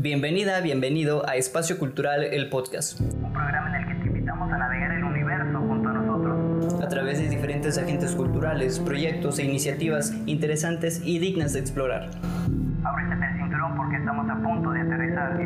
Bienvenida, bienvenido a Espacio Cultural, el podcast. Un programa en el que te invitamos a navegar el universo junto a nosotros. A través de diferentes agentes culturales, proyectos e iniciativas interesantes y dignas de explorar. Ábrete el cinturón porque estamos a punto de aterrizar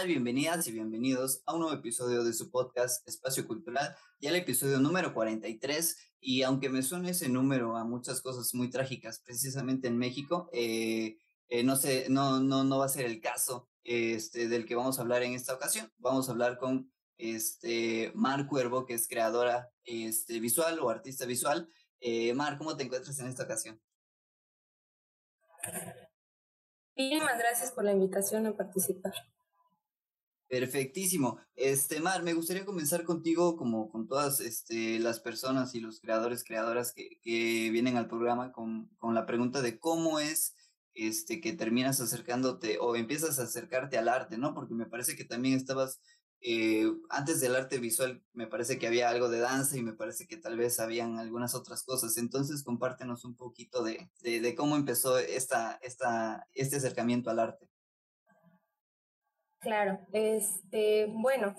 Bienvenidas y bienvenidos a un nuevo episodio de su podcast Espacio Cultural, ya el episodio número 43 y aunque me suene ese número a muchas cosas muy trágicas, precisamente en México, eh, eh, no, sé, no, no, no va a ser el caso este, del que vamos a hablar en esta ocasión. Vamos a hablar con este, Mar Cuervo, que es creadora este, visual o artista visual. Eh, Mar, ¿cómo te encuentras en esta ocasión? Muchísimas gracias por la invitación a participar. Perfectísimo. Este, Mar, me gustaría comenzar contigo, como con todas este, las personas y los creadores, creadoras que, que vienen al programa, con, con, la pregunta de cómo es este, que terminas acercándote o empiezas a acercarte al arte, ¿no? Porque me parece que también estabas, eh, antes del arte visual, me parece que había algo de danza y me parece que tal vez habían algunas otras cosas. Entonces, compártenos un poquito de, de, de cómo empezó esta, esta, este acercamiento al arte. Claro, este, bueno,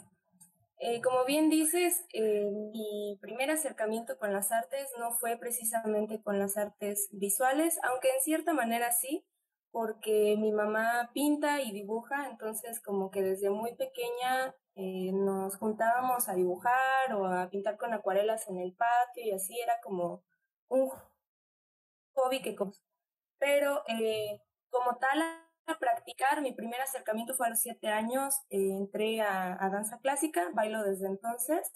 eh, como bien dices, eh, mi primer acercamiento con las artes no fue precisamente con las artes visuales, aunque en cierta manera sí, porque mi mamá pinta y dibuja, entonces como que desde muy pequeña eh, nos juntábamos a dibujar o a pintar con acuarelas en el patio y así era como un hobby que... Pero como tal a practicar, mi primer acercamiento fue a los siete años, eh, entré a, danza clásica, bailo desde entonces,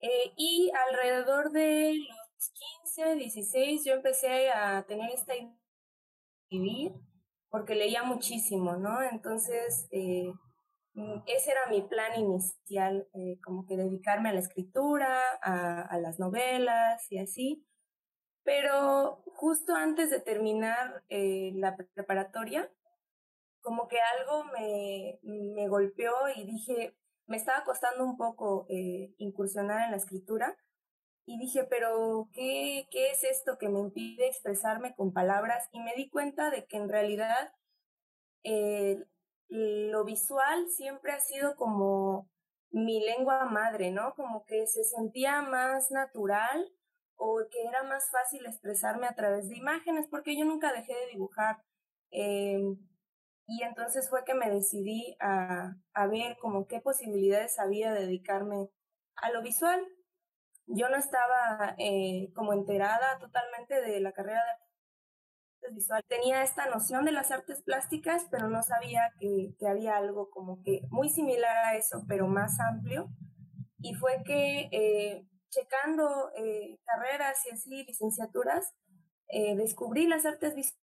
eh, y alrededor de los 15, 16 yo empecé a tener esta idea de vivir, porque leía muchísimo, ¿no? Entonces, eh, mm, ese era mi plan inicial, como que dedicarme a la escritura, a las novelas y así. Pero justo antes de terminar la preparatoria, como que algo me, me golpeó y dije, me estaba costando un poco eh, incursionar en la escritura y dije, pero ¿qué, ¿qué es esto que me impide expresarme con palabras? Y me di cuenta de que en realidad eh, lo visual siempre ha sido como mi lengua madre, ¿no? Como que se sentía más natural o que era más fácil expresarme a través de imágenes, porque yo nunca dejé de dibujar. Eh, y entonces fue que me decidí a, a ver como qué posibilidades había de dedicarme a lo visual. Yo no estaba eh, como enterada totalmente de la carrera de artes visual. Tenía esta noción de las artes plásticas, pero no sabía que, que había algo como que muy similar a eso, pero más amplio. Y fue que eh, checando eh, carreras y así, licenciaturas, descubrí las artes visuales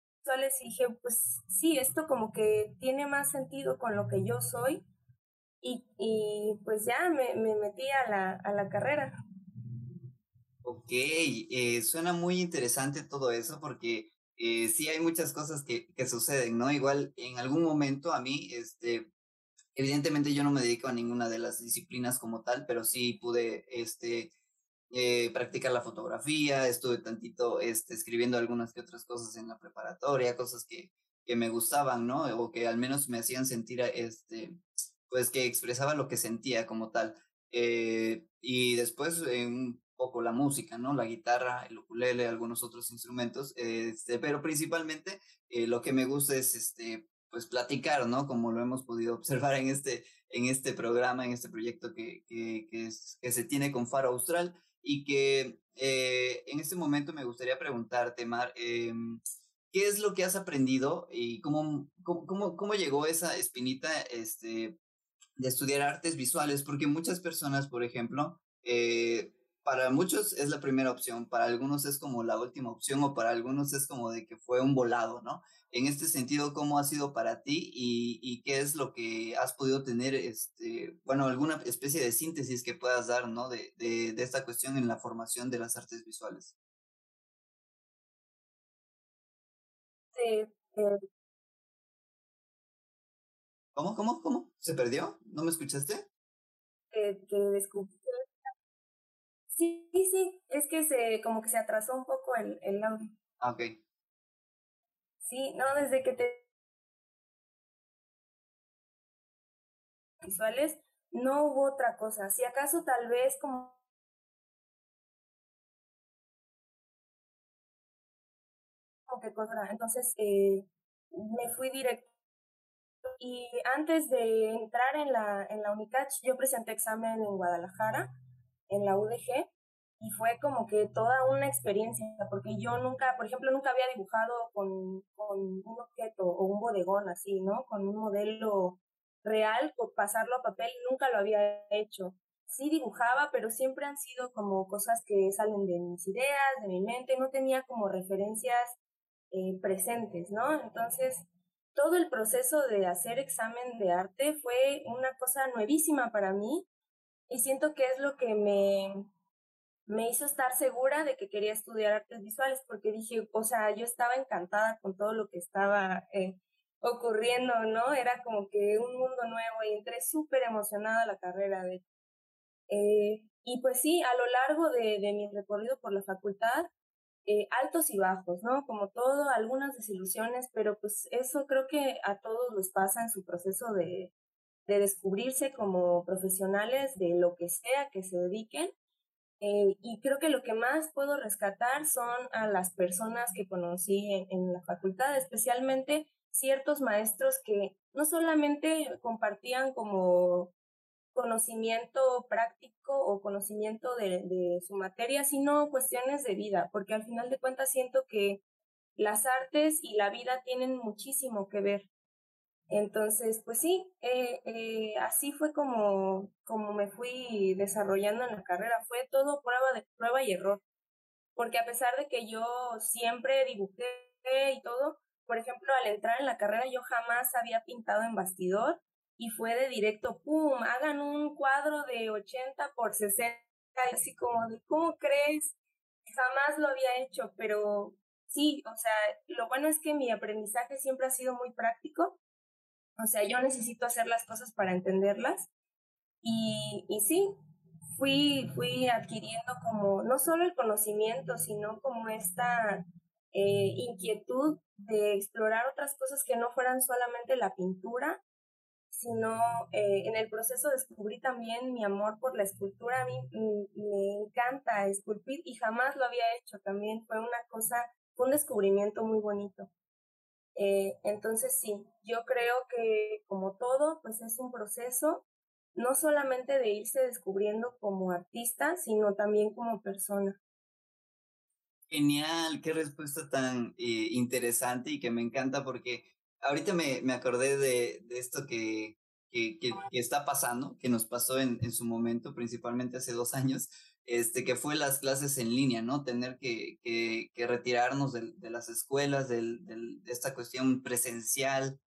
y dije, pues sí, esto como que tiene más sentido con lo que yo soy y, y pues ya me, me, metí a la, a la carrera. Ok, eh, suena muy interesante todo eso porque eh, sí hay muchas cosas que, que suceden, ¿no? Igual en algún momento a mí, este, evidentemente yo no me dedico a ninguna de las disciplinas como tal, pero sí pude, este, eh, practicar la fotografía, estuve tantito este, escribiendo algunas que otras cosas en la preparatoria, cosas que, que me gustaban, ¿no? O que al menos me hacían sentir, este, pues que expresaba lo que sentía como tal. Eh, y después eh, un poco la música, ¿no? La guitarra, el ukulele, algunos otros instrumentos, este, pero principalmente eh, lo que me gusta es, este, pues platicar, ¿no? Como lo hemos podido observar en este, en este programa, en este proyecto que, que, que, se tiene con Faro Austral y que eh, en este momento me gustaría preguntarte, Mar, eh, ¿qué es lo que has aprendido y cómo, cómo, cómo llegó esa espinita este, de estudiar artes visuales? Porque muchas personas, por ejemplo, eh, para muchos es la primera opción, para algunos es como la última opción o para algunos es como de que fue un volado, ¿no? En este sentido, ¿cómo ha sido para ti y, y qué es lo que has podido tener, este, bueno, alguna especie de síntesis que puedas dar, ¿no? De, de, de esta cuestión en la formación de las artes visuales. Sí, eh. ¿Cómo, cómo, cómo? ¿Se perdió? ¿No me escuchaste? Eh, que descubrí Sí, sí, es que se, como que se atrasó un poco el, el audio. Ah, ok. Sí, no, desde que te visuales no hubo otra cosa. Si acaso tal vez como que cosa. Entonces eh, me fui directo. Y antes de entrar en la, en la UNICACH, yo presenté examen en Guadalajara, en la UDG, y fue como que toda una experiencia, porque yo nunca, por ejemplo, nunca había dibujado con, con un objeto o un bodegón así, ¿no? Con un modelo real, por pasarlo a papel, nunca lo había hecho. Sí dibujaba, pero siempre han sido como cosas que salen de mis ideas, de mi mente, no tenía como referencias eh, presentes, ¿no? Entonces, todo el proceso de hacer examen de arte fue una cosa nuevísima para mí y siento que es lo que me, me hizo estar segura de que quería estudiar artes visuales porque dije, o sea, yo estaba encantada con todo lo que estaba eh, ocurriendo, ¿no? Era como que un mundo nuevo y entré súper emocionada a la carrera. De, eh, y pues sí, a lo largo de, de mi recorrido por la facultad, eh, altos y bajos, ¿no? Como todo, algunas desilusiones, pero pues eso creo que a todos les pasa en su proceso de, de descubrirse como profesionales de lo que sea que se dediquen. Eh, y creo que lo que más puedo rescatar son a las personas que conocí en, la facultad, especialmente ciertos maestros que no solamente compartían como conocimiento práctico o conocimiento de, su materia, sino cuestiones de vida, porque al final de cuentas siento que las artes y la vida tienen muchísimo que ver. Entonces, pues sí, eh, eh, así fue como, como me fui desarrollando en la carrera. Fue todo prueba de prueba y error. Porque a pesar de que yo siempre dibujé y todo, por ejemplo, al entrar en la carrera yo jamás había pintado en bastidor y fue de directo, ¡pum!, hagan un cuadro de 80 por 60, así como de, ¿cómo crees? Jamás lo había hecho, pero sí, o sea, lo bueno es que mi aprendizaje siempre ha sido muy práctico, o sea, yo necesito hacer las cosas para entenderlas y, sí, fui, fui adquiriendo como no solo el conocimiento, sino como esta eh, inquietud de explorar otras cosas que no fueran solamente la pintura sino eh, en el proceso descubrí también mi amor por la escultura. A mí me encanta esculpir y jamás lo había hecho. También fue una cosa, fue un descubrimiento muy bonito. Eh, entonces sí, yo creo que como todo, pues es un proceso no solamente de irse descubriendo como artista, sino también como persona. Genial, qué respuesta tan eh, interesante y que me encanta porque ahorita me, me acordé de, esto que, que, que, está pasando, que nos pasó en, en, su momento, principalmente hace dos años, este, que fue las clases en línea, ¿no? Tener que, que, retirarnos de, de, las escuelas, de, de, esta cuestión presencial,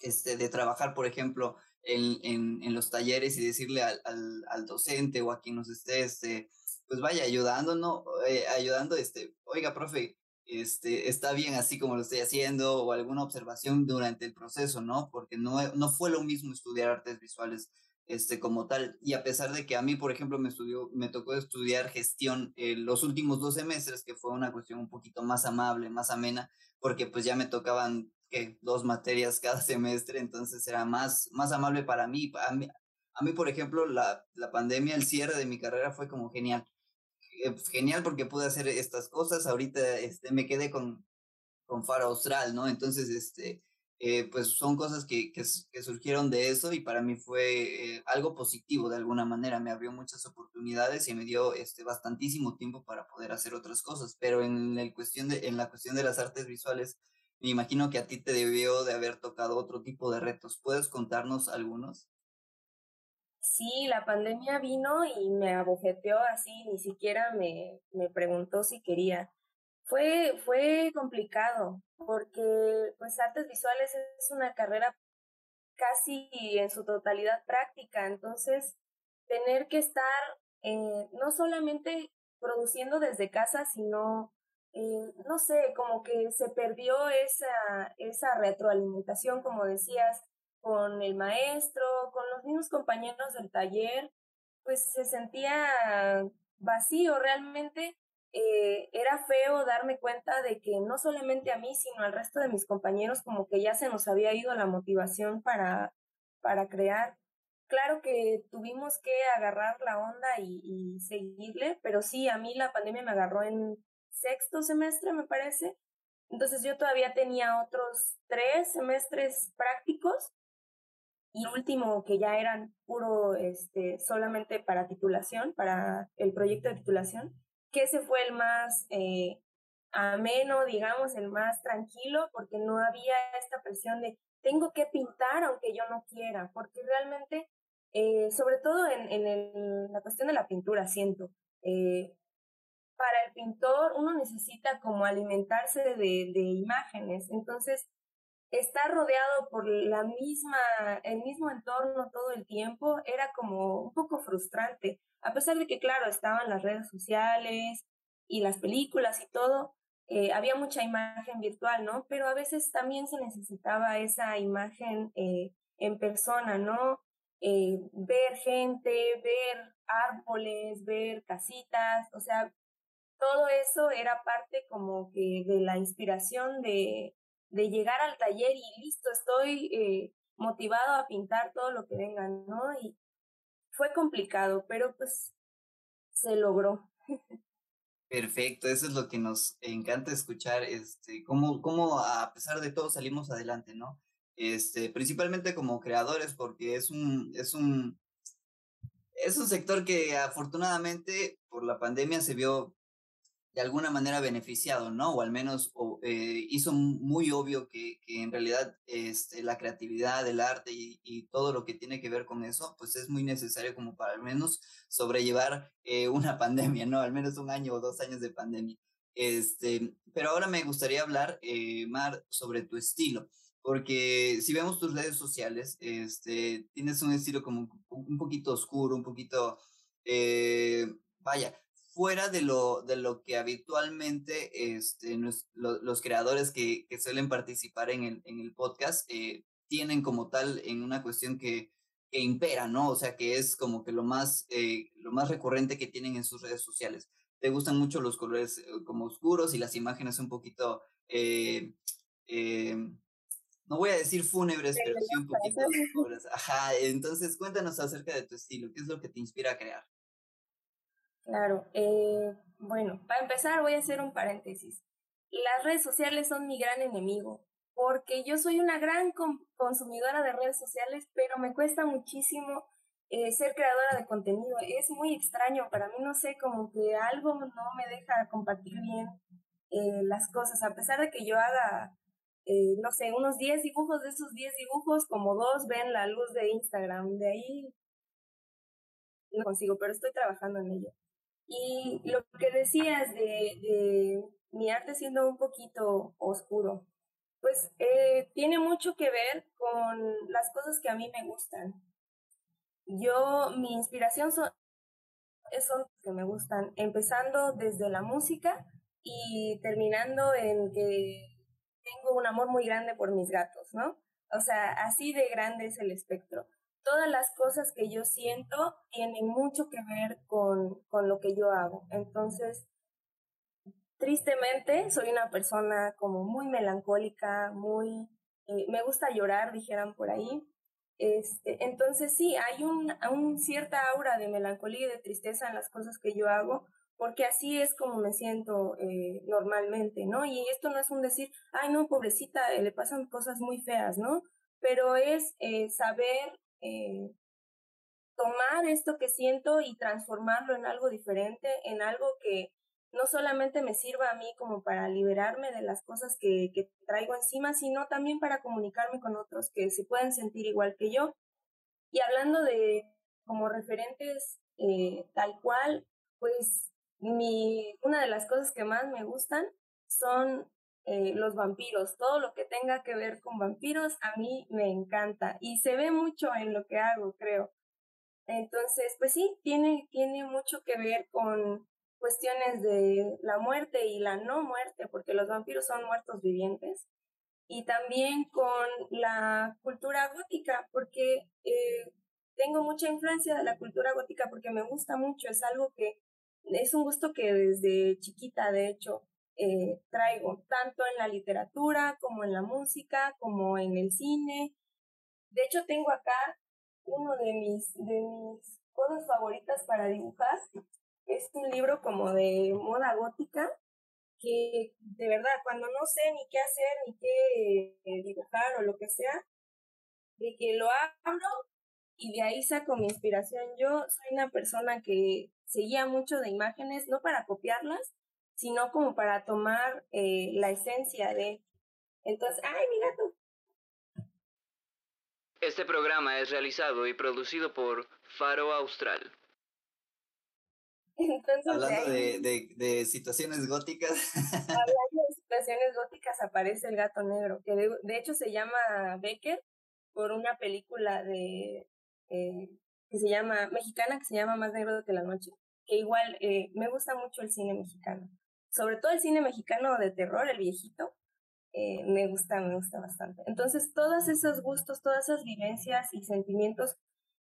este, de trabajar, por ejemplo, en, en, los talleres y decirle al, al, docente o a quien nos esté, este, pues vaya ayudando, ¿no? Eh, ayudando, este, oiga, profe, este, está bien así como lo estoy haciendo o alguna observación durante el proceso, ¿no? Porque no, no fue lo mismo estudiar artes visuales este, como tal. Y a pesar de que a mí, por ejemplo, me, estudió, me tocó estudiar gestión eh, los últimos dos semestres, que fue una cuestión un poquito más amable, más amena, porque pues ya me tocaban que dos materias cada semestre, entonces era más, más amable para mí. A mí, a mí por ejemplo, la, la pandemia, el cierre de mi carrera fue como genial eh, pues, genial porque pude hacer estas cosas. Ahorita este, me quedé con, con Faro Austral, ¿no? Entonces, este, eh, pues son cosas que, que, surgieron de eso y para mí fue eh, algo positivo de alguna manera. Me abrió muchas oportunidades y me dio este, bastantísimo tiempo para poder hacer otras cosas. Pero en, cuestión de, en la cuestión de las artes visuales, me imagino que a ti te debió de haber tocado otro tipo de retos. ¿Puedes contarnos algunos? Sí, la pandemia vino y me abofeteó así, ni siquiera me, me preguntó si quería. Fue, fue complicado porque pues artes visuales es una carrera casi en su totalidad práctica, entonces tener que estar eh, no solamente produciendo desde casa, sino, eh, no sé, como que se perdió esa, esa retroalimentación, como decías, con el maestro, con los mismos compañeros del taller, pues se sentía vacío realmente. Eh, era feo darme cuenta de que no solamente a mí, sino al resto de mis compañeros como que ya se nos había ido la motivación para, para crear. Claro que tuvimos que agarrar la onda y, y seguirle, pero sí, a mí la pandemia me agarró en sexto semestre, me parece. Entonces yo todavía tenía otros tres semestres prácticos y último que ya eran puro, este, solamente para titulación, para el proyecto de titulación, que ese fue el más eh, ameno, digamos, el más tranquilo, porque no había esta presión de tengo que pintar aunque yo no quiera, porque realmente, eh, sobre todo en, en el, la cuestión de la pintura, siento, eh, para el pintor uno necesita como alimentarse de, de imágenes, entonces estar rodeado por la misma, el mismo entorno todo el tiempo era como un poco frustrante, a pesar de que, claro, estaban las redes sociales y las películas y todo, eh, había mucha imagen virtual, ¿no? Pero a veces también se necesitaba esa imagen eh, en persona, ¿no? Eh, ver gente, ver árboles, ver casitas, o sea, todo eso era parte como que de la inspiración de, de llegar al taller y listo, estoy eh, motivado a pintar todo lo que venga, ¿no? Y fue complicado, pero pues se logró. Perfecto, eso es lo que nos encanta escuchar, este, cómo, cómo a pesar de todo salimos adelante, ¿no? Este, principalmente como creadores, porque es un, es un, es un sector que afortunadamente por la pandemia se vio de alguna manera beneficiado, ¿no? O al menos eh, hizo muy obvio que, que en realidad este, la creatividad, el arte y, y, todo lo que tiene que ver con eso, pues es muy necesario como para al menos sobrellevar eh, una pandemia, ¿no? Al menos un año o dos años de pandemia. Este, pero ahora me gustaría hablar, eh, Mar, sobre tu estilo, porque si vemos tus redes sociales, este, tienes un estilo como un poquito oscuro, un poquito, vaya, fuera de lo, de lo que habitualmente este, los creadores que, que, suelen participar en el, en el podcast eh, tienen como tal en una cuestión que, que, impera, ¿no? O sea, que es como que lo más, eh, lo más recurrente que tienen en sus redes sociales. Te gustan mucho los colores eh, como oscuros y las imágenes un poquito, no voy a decir fúnebres, pero sí un poquito oscuras. Ajá, entonces cuéntanos acerca de tu estilo, ¿qué es lo que te inspira a crear? Claro, eh, bueno, para empezar voy a hacer un paréntesis. Las redes sociales son mi gran enemigo, porque yo soy una gran consumidora de redes sociales, pero me cuesta muchísimo eh, ser creadora de contenido. Es muy extraño para mí, no sé, como que algo no me deja compartir bien eh, las cosas, a pesar de que yo haga, eh, no sé, unos 10 dibujos, de esos 10 dibujos, como dos ven la luz de Instagram, de ahí no consigo, pero estoy trabajando en ello. Y lo que decías de, de mi arte siendo un poquito oscuro, pues eh, tiene mucho que ver con las cosas que a mí me gustan. Yo, mi inspiración son, son que me gustan, empezando desde la música y terminando en que tengo un amor muy grande por mis gatos, ¿no? O sea, así de grande es el espectro todas las cosas que yo siento tienen mucho que ver con, con lo que yo hago. Entonces, tristemente, soy una persona como muy melancólica, muy... Eh, me gusta llorar, dijeran por ahí. Este, entonces sí, hay un, un cierta aura de melancolía y de tristeza en las cosas que yo hago, porque así es como me siento eh, normalmente, ¿no? Y esto no es un decir, ay, no, pobrecita, le pasan cosas muy feas, ¿no? Pero es eh, saber eh, tomar esto que siento y transformarlo en algo diferente, en algo que no solamente me sirva a mí como para liberarme de las cosas que, que traigo encima, sino también para comunicarme con otros que se pueden sentir igual que yo. Y hablando de como referentes eh, tal cual, pues mi, una de las cosas que más me gustan son eh, los vampiros, todo lo que tenga que ver con vampiros, a mí me encanta y se ve mucho en lo que hago, creo. Entonces, pues sí, tiene, tiene mucho que ver con cuestiones de la muerte y la no muerte, porque los vampiros son muertos vivientes, y también con la cultura gótica, porque eh, tengo mucha influencia de la cultura gótica porque me gusta mucho, es algo que es un gusto que desde chiquita, de hecho, eh, traigo, tanto en la literatura como en la música, como en el cine. De hecho, tengo acá uno de mis, de mis cosas favoritas para dibujar. Es un libro como de moda gótica, que de verdad, cuando no sé ni qué hacer, ni qué eh, dibujar o lo que sea, de que lo abro y de ahí saco mi inspiración. Yo soy una persona que seguía mucho de imágenes, no para copiarlas, sino como para tomar eh, la esencia de... Entonces, ¡ay, mi gato! Este programa es realizado y producido por Faro Austral. Entonces, Hablando de, de, de, situaciones góticas. Hablando de situaciones góticas aparece el gato negro, que de, de hecho se llama Becker por una película de eh, que se llama mexicana que se llama Más negro que la noche, que igual eh, me gusta mucho el cine mexicano, sobre todo el cine mexicano de terror, el viejito, eh, me gusta, me gusta bastante. Entonces, todos esos gustos, todas esas vivencias y sentimientos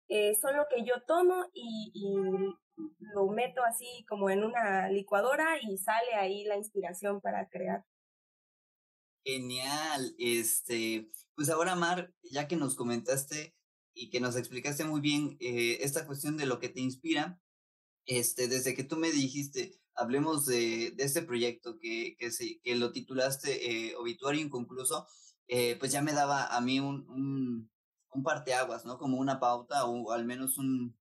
eh, son lo que yo tomo y, lo meto así como en una licuadora y sale ahí la inspiración para crear. Genial, este, pues ahora Mar, ya que nos comentaste y que nos explicaste muy bien eh, esta cuestión de lo que te inspira, este, desde que tú me dijiste, hablemos de, de este proyecto que, que, se, que lo titulaste eh, Obituario Inconcluso, eh, pues ya me daba a mí un, un, un parteaguas, ¿no? Como una pauta o al menos un,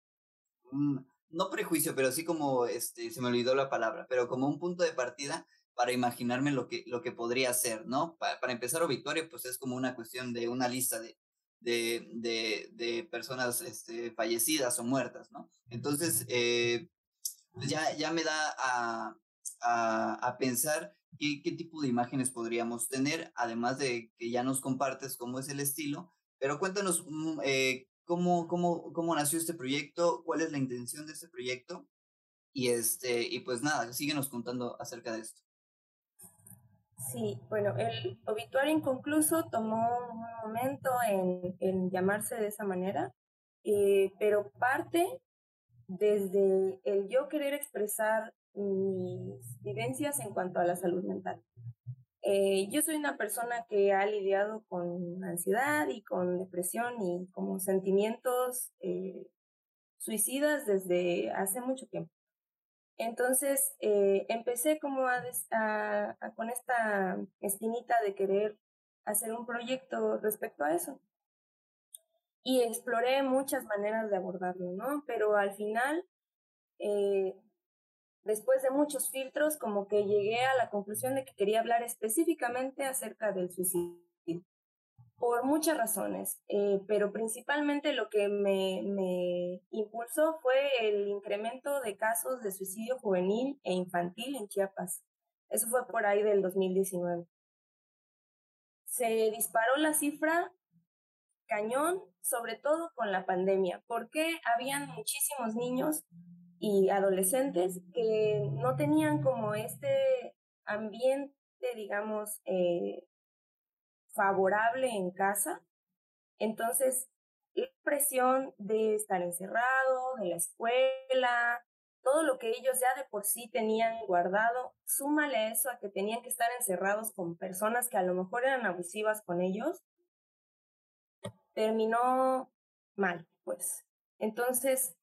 un, no prejuicio, pero sí como, este, se me olvidó la palabra, pero como un punto de partida para imaginarme lo que, lo que podría ser, ¿no? Para, para empezar, Obituario, pues es como una cuestión de una lista de, de, de, de personas este, fallecidas o muertas, ¿no? Entonces, eh, ya, ya me da a, a, a pensar qué, qué, tipo de imágenes podríamos tener, además de que ya nos compartes cómo es el estilo, pero cuéntanos mm, eh, cómo, cómo, cómo nació este proyecto, cuál es la intención de este proyecto, y, este, y pues nada, síguenos contando acerca de esto. Sí, bueno, el obituario inconcluso tomó un momento en, en llamarse de esa manera, eh, pero parte desde el yo querer expresar mis vivencias en cuanto a la salud mental. Eh, yo soy una persona que ha lidiado con ansiedad y con depresión y como sentimientos eh, suicidas desde hace mucho tiempo. Entonces eh, empecé como a, con esta espinita de querer hacer un proyecto respecto a eso. Y exploré muchas maneras de abordarlo, ¿no? Pero al final, eh, después de muchos filtros, como que llegué a la conclusión de que quería hablar específicamente acerca del suicidio por muchas razones, eh, pero principalmente lo que me, me, impulsó fue el incremento de casos de suicidio juvenil e infantil en Chiapas. Eso fue por ahí del 2019. Se disparó la cifra cañón, sobre todo con la pandemia, porque habían muchísimos niños y adolescentes que no tenían como este ambiente, digamos, eh, favorable en casa. Entonces, la presión de estar encerrado, de la escuela, todo lo que ellos ya de por sí tenían guardado, súmale eso a que tenían que estar encerrados con personas que a lo mejor eran abusivas con ellos, terminó mal, pues. Entonces,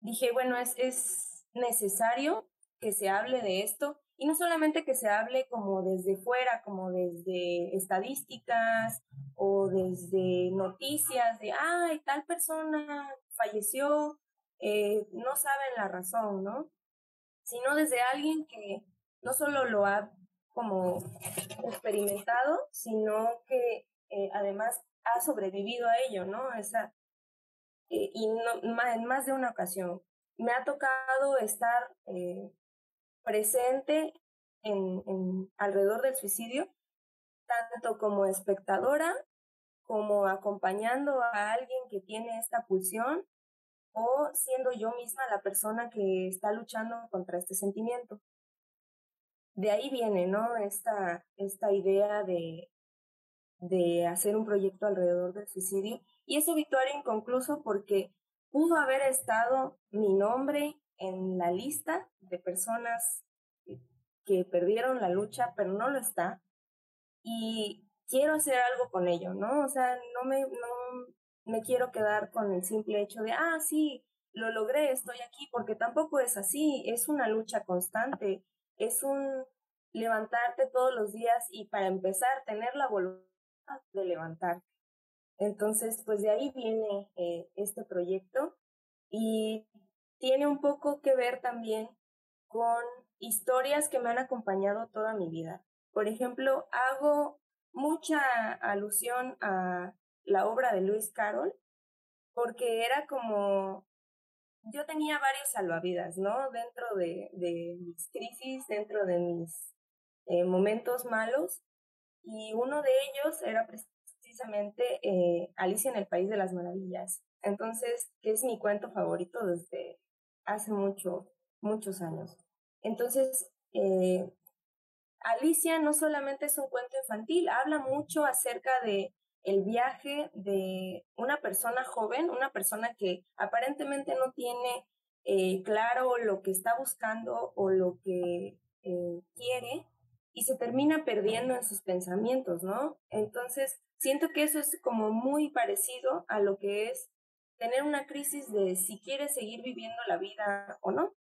dije, bueno, es, es necesario que se hable de esto y no solamente que se hable como desde fuera, como desde estadísticas o desde noticias de, ay, tal persona falleció, eh, no saben la razón, ¿no? Sino desde alguien que no solo lo ha como experimentado, sino que eh, además ha sobrevivido a ello, ¿no? Esa, eh, y en más de una ocasión. Me ha tocado estar eh, presente en, en, alrededor del suicidio, tanto como espectadora como acompañando a alguien que tiene esta pulsión o siendo yo misma la persona que está luchando contra este sentimiento. De ahí viene, ¿no? Esta, esta idea de, de hacer un proyecto alrededor del suicidio y es obituario inconcluso porque pudo haber estado mi nombre en la lista de personas que perdieron la lucha, pero no lo está. Y quiero hacer algo con ello, ¿no? O sea, no me, no me quiero quedar con el simple hecho de, ah, sí, lo logré, estoy aquí, porque tampoco es así, es una lucha constante, es un levantarte todos los días y para empezar tener la voluntad de levantarte. Entonces, pues de ahí viene eh, este proyecto y tiene un poco que ver también con historias que me han acompañado toda mi vida. Por ejemplo, hago mucha alusión a la obra de Lewis Carroll porque era como yo tenía varios salvavidas, ¿no? Dentro de, de mis crisis, dentro de mis eh, momentos malos, y uno de ellos era precisamente eh, Alicia en el País de las Maravillas. Entonces, que es mi cuento favorito desde hace mucho, muchos años. Entonces, eh, Alicia no solamente es un cuento infantil, habla mucho acerca de el viaje de una persona joven, una persona que aparentemente no tiene eh, claro lo que está buscando o lo que eh, quiere y se termina perdiendo en sus pensamientos, ¿no? Entonces, siento que eso es como muy parecido a lo que es tener una crisis de si quieres seguir viviendo la vida o no.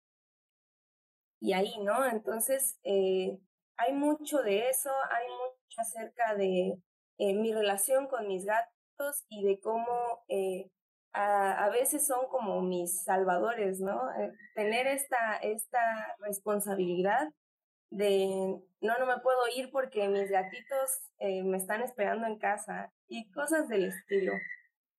Y ahí, ¿no? Entonces, eh, hay mucho de eso, hay mucho acerca de eh, mi relación con mis gatos y de cómo eh, a, a, veces son como mis salvadores, ¿no? Tener esta, esta responsabilidad de no, no me puedo ir porque mis gatitos eh, me están esperando en casa y cosas del estilo.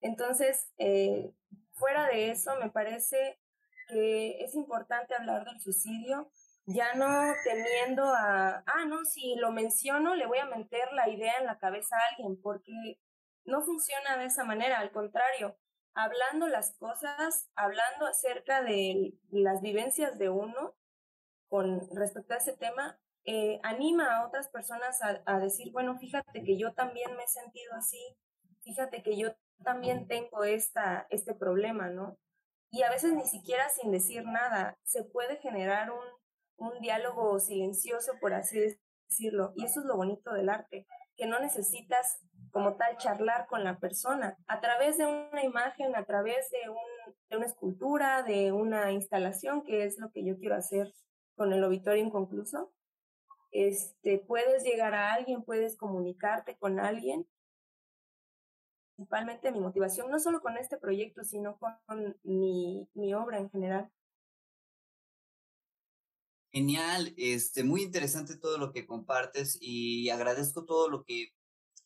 Entonces, eh, fuera de eso, me parece que es importante hablar del suicidio ya no teniendo a, ah, no, si lo menciono, le voy a meter la idea en la cabeza a alguien, porque no funciona de esa manera, al contrario, hablando las cosas, hablando acerca de las vivencias de uno con respecto a ese tema, eh, anima a otras personas a, decir, bueno, fíjate que yo también me he sentido así, fíjate que yo también tengo esta, este problema, ¿no? Y a veces ni siquiera sin decir nada, se puede generar un, un diálogo silencioso, por así decirlo. Y eso es lo bonito del arte, que no necesitas como tal charlar con la persona. A través de una imagen, a través de una escultura, de una instalación, que es lo que yo quiero hacer con el obituario inconcluso, este, puedes llegar a alguien, puedes comunicarte con alguien. Principalmente mi motivación, no solo con este proyecto, sino con mi, mi obra en general. Genial, este, muy interesante todo lo que compartes y agradezco todo lo que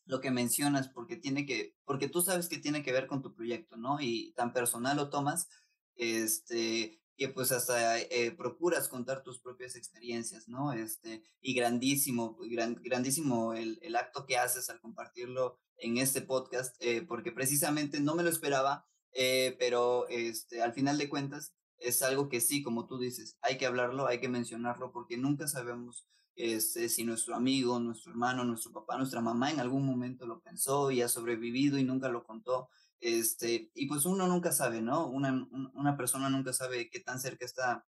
lo que mencionas porque tiene que porque tú sabes que tiene que ver con tu proyecto, ¿no? Y tan personal lo tomas, este, que pues hasta eh, procuras contar tus propias experiencias, ¿no? Este, y grandísimo, gran, grandísimo el, el, acto que haces al compartirlo en este podcast, eh, porque precisamente no me lo esperaba, eh, pero este, al final de cuentas es algo que sí, como tú dices, hay que hablarlo, hay que mencionarlo, porque nunca sabemos este, si nuestro amigo, nuestro hermano, nuestro papá, nuestra mamá en algún momento lo pensó y ha sobrevivido y nunca lo contó. Este, y pues uno nunca sabe, ¿no? Una, una persona nunca sabe qué tan cerca está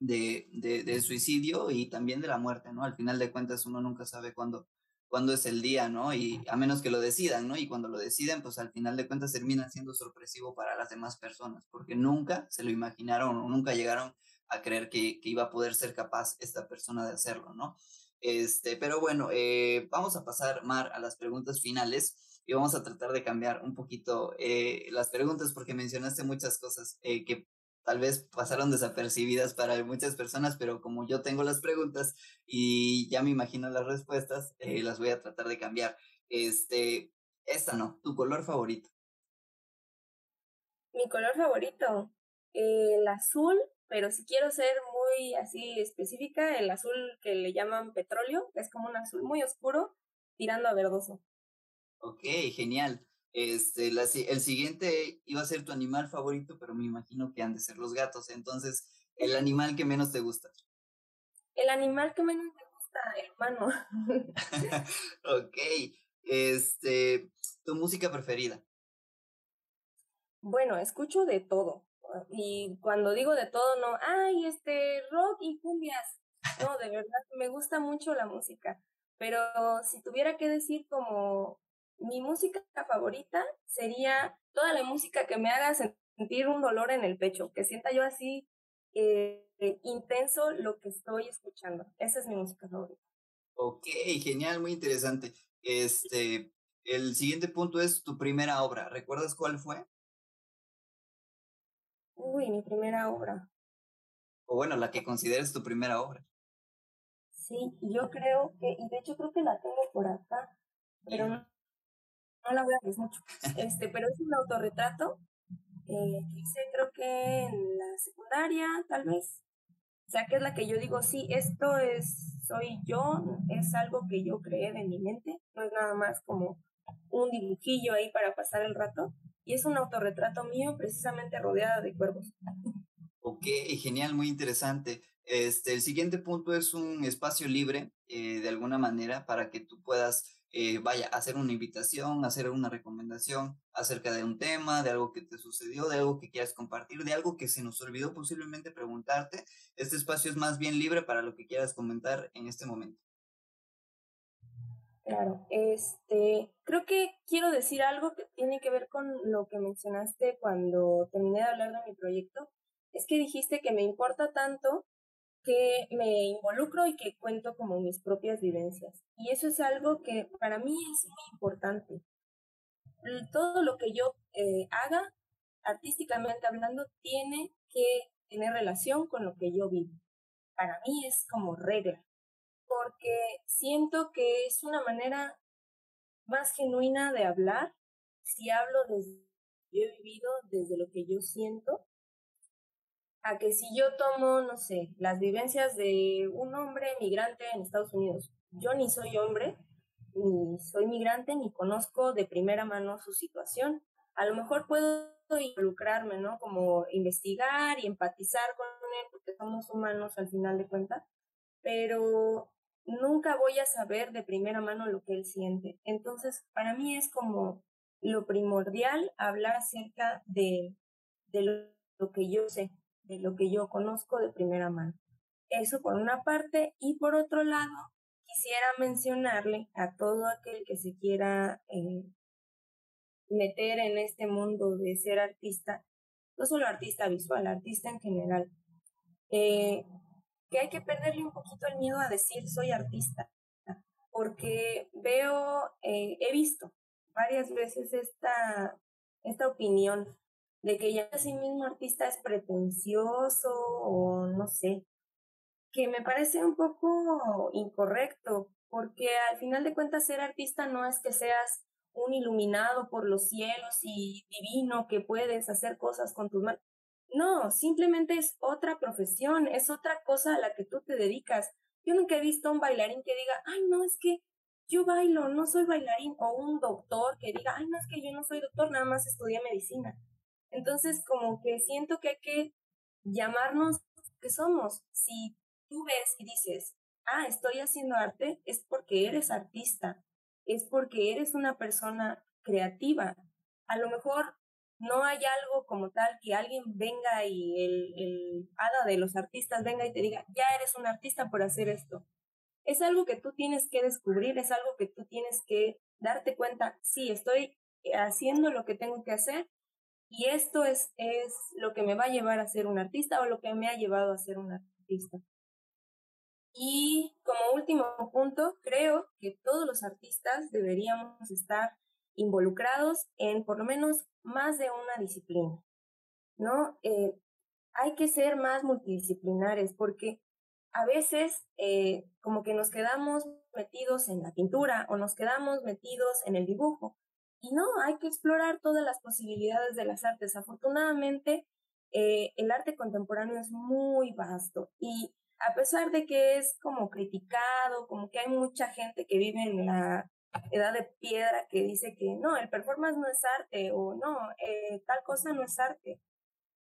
de, de, del suicidio y también de la muerte, ¿no? Al final de cuentas uno nunca sabe cuándo, cuándo es el día, ¿no? Y a menos que lo decidan, ¿no? Y cuando lo deciden, pues al final de cuentas termina siendo sorpresivo para las demás personas, porque nunca se lo imaginaron o nunca llegaron a creer que, que iba a poder ser capaz esta persona de hacerlo, ¿no? Este, pero bueno, eh, vamos a pasar, Mar, a las preguntas finales y vamos a tratar de cambiar un poquito eh, las preguntas porque mencionaste muchas cosas eh, que tal vez pasaron desapercibidas para muchas personas, pero como yo tengo las preguntas y ya me imagino las respuestas, eh, las voy a tratar de cambiar. Este, esta no, tu color favorito. Mi color favorito, el azul, pero si quiero ser muy así específica, el azul que le llaman petróleo, es como un azul muy oscuro, tirando a verdoso. Ok, genial. Este, la, el siguiente iba a ser tu animal favorito, pero me imagino que han de ser los gatos. Entonces, el animal que menos te gusta. El animal que menos me gusta, el humano. ok. Este, tu música preferida. Bueno, escucho de todo. Y cuando digo de todo, no, ay, este, rock y cumbias. No, de verdad, me gusta mucho la música. Pero si tuviera que decir como mi música favorita sería toda la música que me haga sentir un dolor en el pecho, que sienta yo así eh, intenso lo que estoy escuchando. Esa es mi música favorita. Ok, genial, muy interesante. Este, el siguiente punto es tu primera obra. ¿Recuerdas cuál fue? Uy, mi primera obra. O bueno, la que consideres tu primera obra. Sí, yo creo que, y de hecho creo que la tengo por acá, pero no, no la voy a mucho. Este, pero es un autorretrato eh, que hice creo que en la secundaria, tal vez. O sea, que es la que yo digo, sí, esto es, soy yo, es algo que yo creé de mi mente, no es nada más como un dibujillo ahí para pasar el rato. Y es un autorretrato mío precisamente rodeada de cuervos. Ok, genial, muy interesante. Este, el siguiente punto es un espacio libre, eh, de alguna manera, para que tú puedas eh, vaya, hacer una invitación, hacer una recomendación acerca de un tema, de algo que te sucedió, de algo que quieras compartir, de algo que se nos olvidó posiblemente preguntarte. Este espacio es más bien libre para lo que quieras comentar en este momento. Claro, este, creo que quiero decir algo que tiene que ver con lo que mencionaste cuando terminé de hablar de mi proyecto. Es que dijiste que me importa tanto que me involucro y que cuento como mis propias vivencias. Y eso es algo que para mí es muy importante. Todo lo que yo eh, haga, artísticamente hablando, tiene que tener relación con lo que yo vivo. Para mí es como regla, porque siento que es una manera más genuina de hablar si hablo desde yo he vivido, desde lo que yo siento, a que si yo tomo, no sé, las vivencias de un hombre migrante en Estados Unidos, yo ni soy hombre, ni soy migrante, ni conozco de primera mano su situación. A lo mejor puedo involucrarme, ¿no? Como investigar y empatizar con él, porque somos humanos al final de cuentas, pero nunca voy a saber de primera mano lo que él siente. Entonces, para mí es como lo primordial hablar acerca de, de lo que yo sé, de lo que yo conozco de primera mano. Eso por una parte y por otro lado quisiera mencionarle a todo aquel que se quiera eh, meter en este mundo de ser artista, no solo artista visual, artista en general, eh, que hay que perderle un poquito el miedo a decir soy artista, porque veo, eh, he visto varias veces esta, esta opinión de que ya sí mismo artista es pretencioso o no sé, que me parece un poco incorrecto, porque al final de cuentas ser artista no es que seas un iluminado por los cielos y divino que puedes hacer cosas con tus manos. No, simplemente es otra profesión, es otra cosa a la que tú te dedicas. Yo nunca he visto a un bailarín que diga, ay, no, es que yo bailo, no soy bailarín, o un doctor que diga, ay, no, es que yo no soy doctor, nada más estudié medicina. Entonces, como que siento que hay que llamarnos que somos. Si tú ves y dices, ah, estoy haciendo arte, es porque eres artista, es porque eres una persona creativa. A lo mejor no hay algo como tal que alguien venga y el, el hada de los artistas venga y te diga, ya eres un artista por hacer esto. Es algo que tú tienes que descubrir, es algo que tú tienes que darte cuenta, sí, estoy haciendo lo que tengo que hacer y esto es, es lo que me va a llevar a ser un artista o lo que me ha llevado a ser un artista. Y como último punto, creo que todos los artistas deberíamos estar involucrados en por lo menos más de una disciplina, ¿no? Eh, hay que ser más multidisciplinares porque a veces eh, como que nos quedamos metidos en la pintura o nos quedamos metidos en el dibujo y no, hay que explorar todas las posibilidades de las artes. Afortunadamente, eh, el arte contemporáneo es muy vasto y a pesar de que es como criticado, como que hay mucha gente que vive en la edad de piedra que dice que no, el performance no es arte o no, eh, tal cosa no es arte.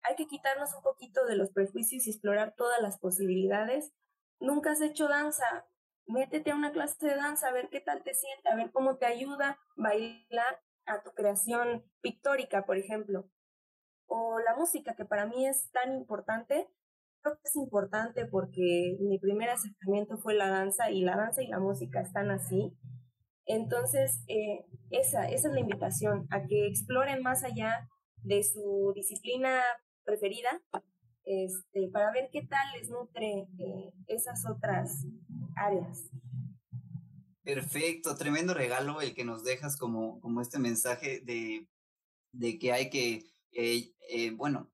Hay que quitarnos un poquito de los prejuicios y explorar todas las posibilidades. Nunca has hecho danza, métete a una clase de danza, a ver qué tal te siente, a ver cómo te ayuda bailar a tu creación pictórica, por ejemplo. o la música, que para mí es tan importante. Creo que es importante porque mi primer acercamiento fue la danza y la danza y la música están así. Entonces, eh, esa, esa es la invitación, a que exploren más allá de su disciplina preferida, este, para ver qué tal les nutre eh, esas otras áreas. Perfecto, tremendo regalo el que nos dejas como, como este mensaje de, de que hay que, eh, eh, bueno,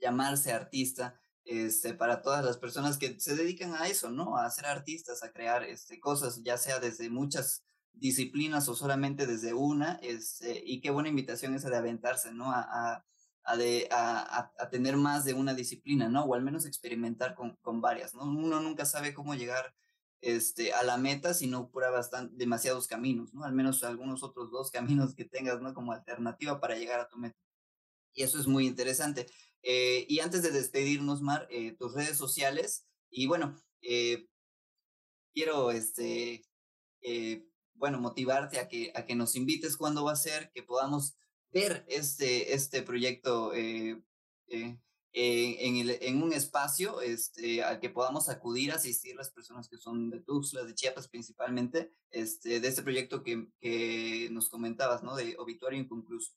llamarse artista este, para todas las personas que se dedican a eso, ¿no? A ser artistas, a crear este, cosas, ya sea desde muchas disciplinas o solamente desde una, este, y qué buena invitación esa de aventarse, ¿no? A, a, de, a, a, tener más de una disciplina, ¿no? O al menos experimentar con, con varias, ¿no? Uno nunca sabe cómo llegar este, a la meta si no bastante, demasiados caminos, ¿no? Al menos algunos otros dos caminos que tengas, ¿no? Como alternativa para llegar a tu meta. Y eso es muy interesante. Eh, y antes de despedirnos, Mar, eh, tus redes sociales, y bueno, eh, quiero, este, bueno, motivarte a que, a que nos invites cuando va a ser, que podamos ver este, este proyecto eh, eh, en, el, en, un espacio este, al que podamos acudir, asistir las personas que son de Tuxtla, de Chiapas principalmente, este, de este proyecto que, que nos comentabas, ¿no? De Obituario Inconcluso.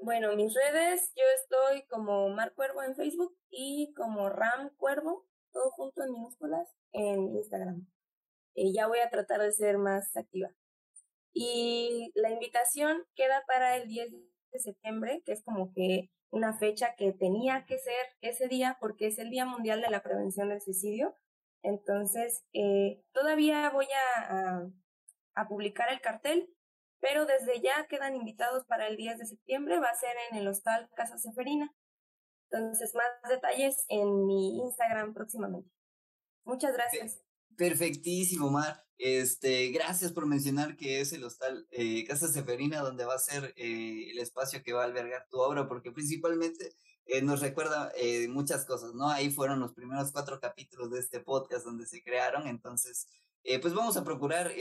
Bueno, mis redes, yo estoy como Mar Cuervo en Facebook y como Ram Cuervo, todo junto en minúsculas, en Instagram. Y ya voy a tratar de ser más activa. Y la invitación queda para el 10 de septiembre, que es como que una fecha que tenía que ser ese día porque es el Día Mundial de la Prevención del Suicidio. Entonces, eh, todavía voy a, a, publicar el cartel, pero desde ya quedan invitados para el 10 de septiembre. Va a ser en el Hostal Casa Seferina. Entonces, más detalles en mi Instagram próximamente. Muchas gracias. Perfectísimo, Mar. Este, gracias por mencionar que es el hostal eh, Casa Seferina donde va a ser eh, el espacio que va a albergar tu obra, porque principalmente eh, nos recuerda muchas cosas, ¿no? Ahí fueron los primeros cuatro capítulos de este podcast donde se crearon, entonces, pues vamos a procurar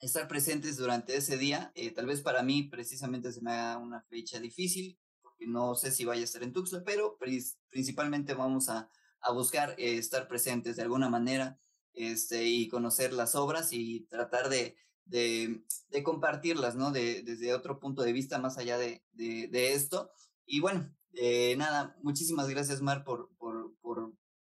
estar presentes durante ese día. Tal vez para mí precisamente se me haga una fecha difícil, porque no sé si vaya a estar en Tuxtla, pero principalmente vamos a, a buscar estar presentes de alguna manera este, y conocer las obras y tratar de, de, compartirlas, ¿no? De, desde otro punto de vista más allá de, de, esto. Y bueno, eh, nada, muchísimas gracias, Mar, por, por, por,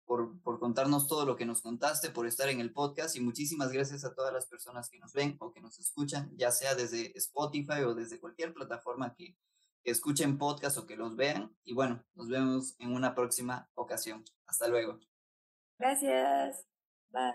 por, por contarnos todo lo que nos contaste, por estar en el podcast y muchísimas gracias a todas las personas que nos ven o que nos escuchan, ya sea desde Spotify o desde cualquier plataforma que, que escuchen podcast o que los vean. Y bueno, nos vemos en una próxima ocasión. Hasta luego. Gracias. và